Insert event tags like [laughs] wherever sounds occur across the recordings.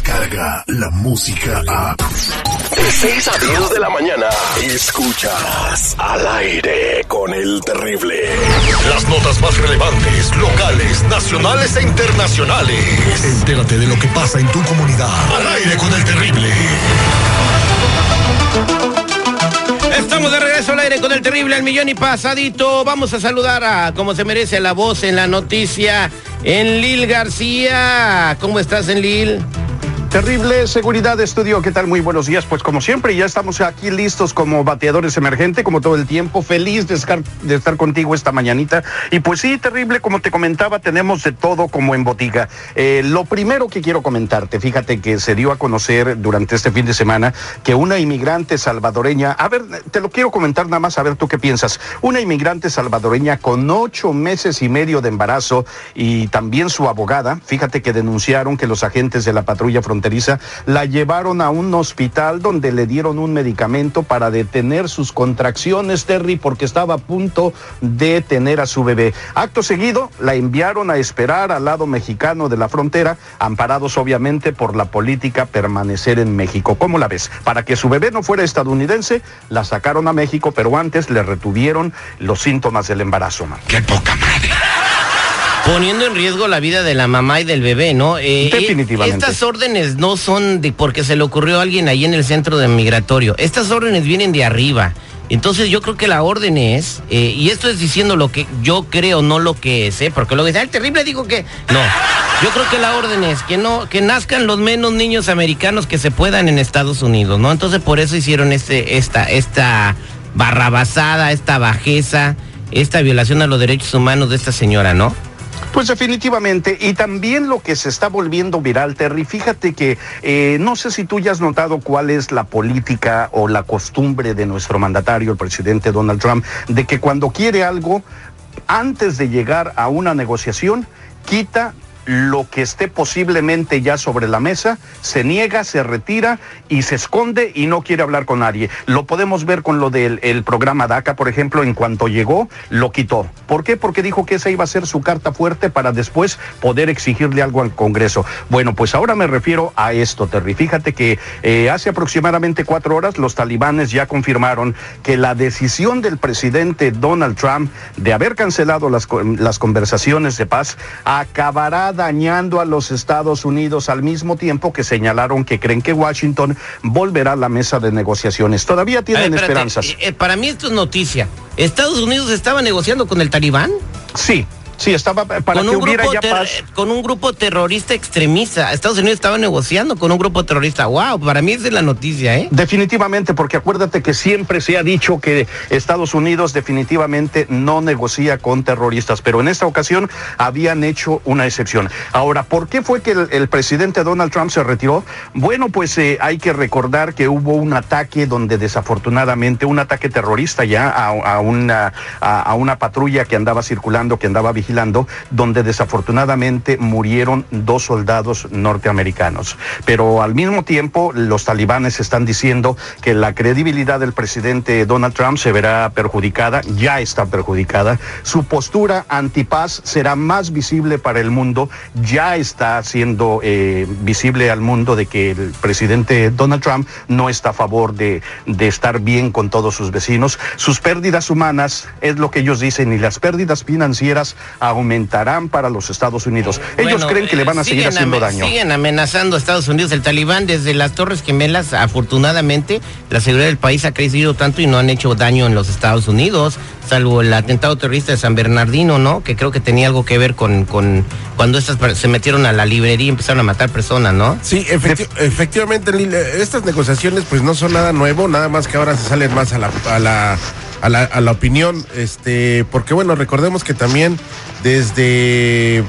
llega la música a... De 6 a 10 de la mañana, escuchas al aire con el terrible. Las notas más relevantes, locales, nacionales e internacionales. Entérate de lo que pasa en tu comunidad. Al aire con el terrible. Estamos de regreso al aire con el terrible al millón y pasadito. Vamos a saludar a como se merece la voz en la noticia, en Lil García. ¿Cómo estás, en Lil? Terrible seguridad estudio, ¿qué tal? Muy buenos días. Pues como siempre, ya estamos aquí listos como bateadores emergentes, como todo el tiempo. Feliz de estar, de estar contigo esta mañanita. Y pues sí, terrible, como te comentaba, tenemos de todo como en botica. Eh, lo primero que quiero comentarte, fíjate que se dio a conocer durante este fin de semana que una inmigrante salvadoreña, a ver, te lo quiero comentar nada más, a ver tú qué piensas. Una inmigrante salvadoreña con ocho meses y medio de embarazo y también su abogada, fíjate que denunciaron que los agentes de la patrulla fronteriza la llevaron a un hospital donde le dieron un medicamento para detener sus contracciones, Terry, porque estaba a punto de tener a su bebé. Acto seguido, la enviaron a esperar al lado mexicano de la frontera, amparados obviamente por la política permanecer en México. ¿Cómo la ves? Para que su bebé no fuera estadounidense, la sacaron a México, pero antes le retuvieron los síntomas del embarazo. ¡Qué poca madre! Poniendo en riesgo la vida de la mamá y del bebé, ¿no? Eh, Definitivamente. Estas órdenes no son de porque se le ocurrió a alguien ahí en el centro de migratorio. Estas órdenes vienen de arriba. Entonces yo creo que la orden es, eh, y esto es diciendo lo que yo creo, no lo que sé, porque lo que dice, el terrible digo que no. Yo creo que la orden es que no, que nazcan los menos niños americanos que se puedan en Estados Unidos, ¿no? Entonces por eso hicieron este, esta, esta barrabasada, esta bajeza, esta violación a los derechos humanos de esta señora, ¿no? Pues definitivamente, y también lo que se está volviendo viral, Terry, fíjate que eh, no sé si tú ya has notado cuál es la política o la costumbre de nuestro mandatario, el presidente Donald Trump, de que cuando quiere algo, antes de llegar a una negociación, quita lo que esté posiblemente ya sobre la mesa, se niega, se retira y se esconde y no quiere hablar con nadie. Lo podemos ver con lo del el programa DACA, por ejemplo, en cuanto llegó, lo quitó. ¿Por qué? Porque dijo que esa iba a ser su carta fuerte para después poder exigirle algo al Congreso. Bueno, pues ahora me refiero a esto, Terry. Fíjate que eh, hace aproximadamente cuatro horas los talibanes ya confirmaron que la decisión del presidente Donald Trump de haber cancelado las, las conversaciones de paz acabará dañando a los Estados Unidos al mismo tiempo que señalaron que creen que Washington volverá a la mesa de negociaciones. Todavía tienen esperanzas. Eh, eh, para mí esto es noticia. ¿Estados Unidos estaba negociando con el talibán? Sí, Sí, estaba para con que un hubiera grupo ya paz. Con un grupo terrorista extremista. Estados Unidos estaba negociando con un grupo terrorista. Wow, para mí esa es la noticia, ¿eh? Definitivamente, porque acuérdate que siempre se ha dicho que Estados Unidos definitivamente no negocia con terroristas, pero en esta ocasión habían hecho una excepción. Ahora, ¿por qué fue que el, el presidente Donald Trump se retiró? Bueno, pues eh, hay que recordar que hubo un ataque donde desafortunadamente, un ataque terrorista ya a, a una, a, a una patrulla que andaba circulando, que andaba vigilando, donde desafortunadamente murieron dos soldados norteamericanos. Pero al mismo tiempo, los talibanes están diciendo que la credibilidad del presidente Donald Trump se verá perjudicada, ya está perjudicada. Su postura antipaz será más visible para el mundo, ya está siendo eh, visible al mundo de que el presidente Donald Trump no está a favor de, de estar bien con todos sus vecinos. Sus pérdidas humanas es lo que ellos dicen y las pérdidas financieras aumentarán para los Estados Unidos. Ellos Bueno, creen que le van a eh, seguir haciendo daño. Siguen amenazando a Estados Unidos. El talibán desde las Torres Gemelas, afortunadamente, la seguridad del país ha crecido tanto y no han hecho daño en los Estados Unidos, salvo el atentado terrorista de San Bernardino, ¿no? Que creo que tenía algo que ver con, con cuando estas se metieron a la librería y empezaron a matar personas, ¿no? Sí, efecti- efectivamente, eh, estas negociaciones pues no son nada nuevo, nada más que ahora se salen más a la, a la, a la, opinión, este, porque bueno, recordemos que también desde,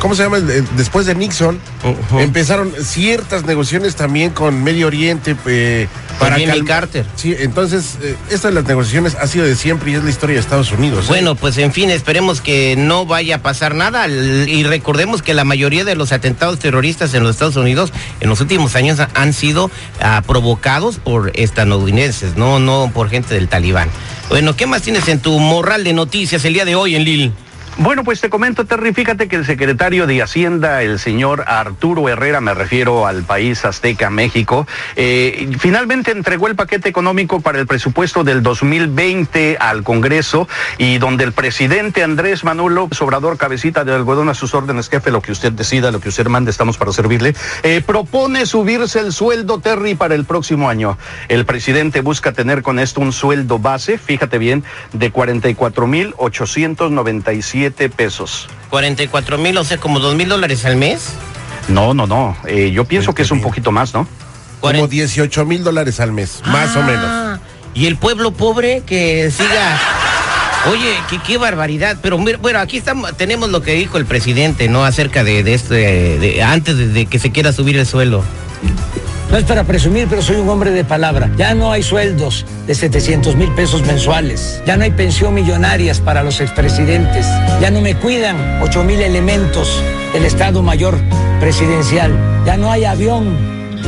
¿cómo se llama? Después de Nixon, Ujú. empezaron ciertas negociaciones también con Medio Oriente eh, para Jimmy Carter. Sí, entonces, eh, esta de las negociaciones ha sido de siempre y es la historia de Estados Unidos. ¿eh? Bueno, pues en fin, esperemos que no vaya a pasar nada y recordemos que la mayoría de los atentados terroristas en los Estados Unidos en los últimos años ha- han sido ah, provocados por estadounidenses, no, no por gente del talibán. Bueno, ¿qué más tienes en tu morral de noticias el día de hoy en Lille? Bueno, pues te comento, Terry, fíjate que el secretario de Hacienda, el señor Arturo Herrera, me refiero al país azteca, México, eh, finalmente entregó el paquete económico para el presupuesto del 2020 al Congreso y donde el presidente Andrés Manuel López cabecita de algodón a sus órdenes, jefe, lo que usted decida, lo que usted mande, estamos para servirle, eh, propone subirse el sueldo, Terry, para el próximo año. El presidente busca tener con esto un sueldo base, fíjate bien, de 44.897 7 pesos. 44 mil, o sea, como dos mil dólares al mes. No, no, no. Eh, yo pienso que es un poquito más, ¿no? Como 18 mil dólares al mes, más o ah, menos. Y el pueblo pobre que siga. Oye, qué, qué barbaridad. Pero mira, bueno, aquí estamos, tenemos lo que dijo el presidente, ¿no? Acerca de, este, antes de, de que se quiera subir el suelo. No es para presumir, pero soy un hombre de palabra. Ya no hay sueldos de 700 mil pesos mensuales. Ya no hay pensión millonarias para los expresidentes. Ya no me cuidan 8 mil elementos del Estado Mayor Presidencial. Ya no hay avión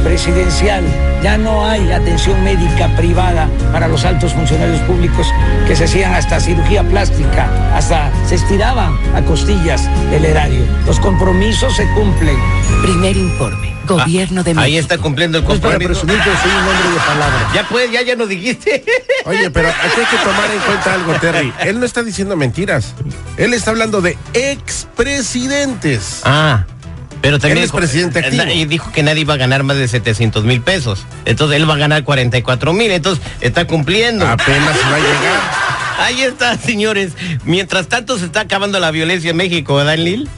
presidencial. Ya no hay atención médica privada para los altos funcionarios públicos que se hacían hasta cirugía plástica, hasta se estiraban a costillas del erario. Los compromisos se cumplen. Primer informe. Gobierno de Ah, Ahí México. está cumpliendo el No es para compromiso. presumir, pero soy un hombre de palabra. Ya pues, ya, ya nos dijiste. [laughs] Oye, pero aquí hay que tomar en cuenta algo, Terry. Él no está diciendo mentiras. Él está hablando de expresidentes. Ah. Pero también Él es dijo- presidente activo. Y dijo que nadie iba a ganar más de 700 mil pesos. Entonces él va a ganar 44 mil. Entonces está cumpliendo. Apenas va a llegar. [laughs] Ahí está, señores. Mientras tanto se está acabando la violencia en México, ¿verdad, Lil?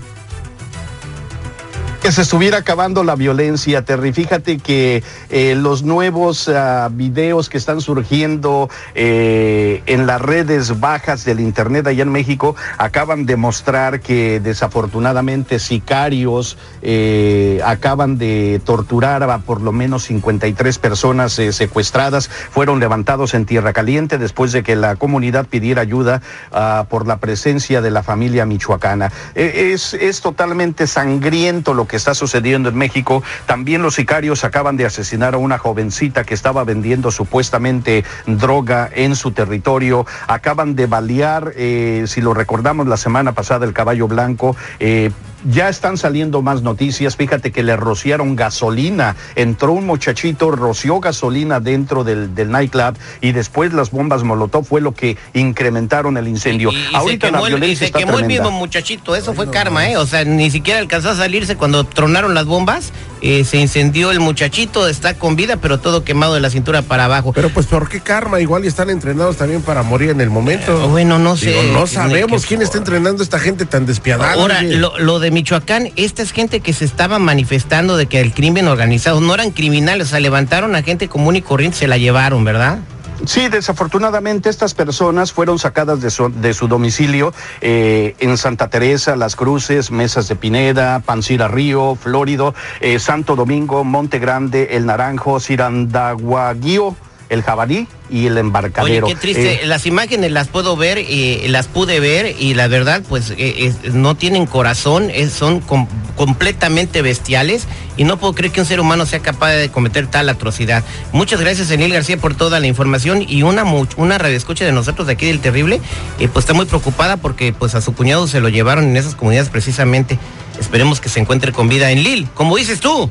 Se estuviera acabando la violencia, Terry. Fíjate que eh, los nuevos ah, videos que están surgiendo eh, en las redes bajas del Internet allá en México acaban de mostrar que desafortunadamente sicarios eh, acaban de torturar a por lo menos 53 personas secuestradas. Fueron levantados en Tierra Caliente después de que la comunidad pidiera ayuda ah, por la presencia de la familia michoacana. Es, es totalmente sangriento lo que está sucediendo en México. También los sicarios acaban de asesinar a una jovencita que estaba vendiendo supuestamente droga en su territorio. Acaban de balear, eh, si lo recordamos la semana pasada, el caballo blanco. eh, ya están saliendo más noticias. Fíjate que le rociaron gasolina. Entró un muchachito, roció gasolina dentro del, del nightclub y después las bombas Molotov fue lo que incrementaron el incendio. Y, y Ahorita se la quemó, el, y violencia se está quemó el tremenda. mismo muchachito. Eso fue karma, ¿eh? O sea, ni siquiera alcanzó a salirse cuando tronaron las bombas. Eh, se incendió el muchachito. Está con vida, pero todo quemado de la cintura para abajo. Pero pues, ¿por qué karma? Igual y están entrenados también para morir en el momento. Eh, bueno, no sé. Digo, no sabemos quién está entrenando a esta gente tan despiadada. Ahora, lo de Michoacán, esta es gente que se estaba manifestando de que el crimen organizado no eran criminales, o sea, levantaron a gente común y corriente, se la llevaron, ¿verdad? Sí, desafortunadamente estas personas fueron sacadas de su, domicilio eh, en Santa Teresa, Las Cruces, Mesas de Pineda, Pancira Río, Flórido, eh, Santo Domingo, Monte Grande, El Naranjo, Cirandaguaguío, El Jabalí y El Embarcadero. Oye, qué triste. Eh, las imágenes las puedo ver, eh, las pude ver y la verdad, pues eh, es- no tienen corazón, es- son com- completamente bestiales y no puedo creer que un ser humano sea capaz de cometer tal atrocidad. Muchas gracias, Enil García, por toda la información y una una radioescucha de nosotros de aquí del Terrible, eh, pues está muy preocupada porque pues a su cuñado se lo llevaron en esas comunidades precisamente. Esperemos que se encuentre con vida en Lil, como dices tú.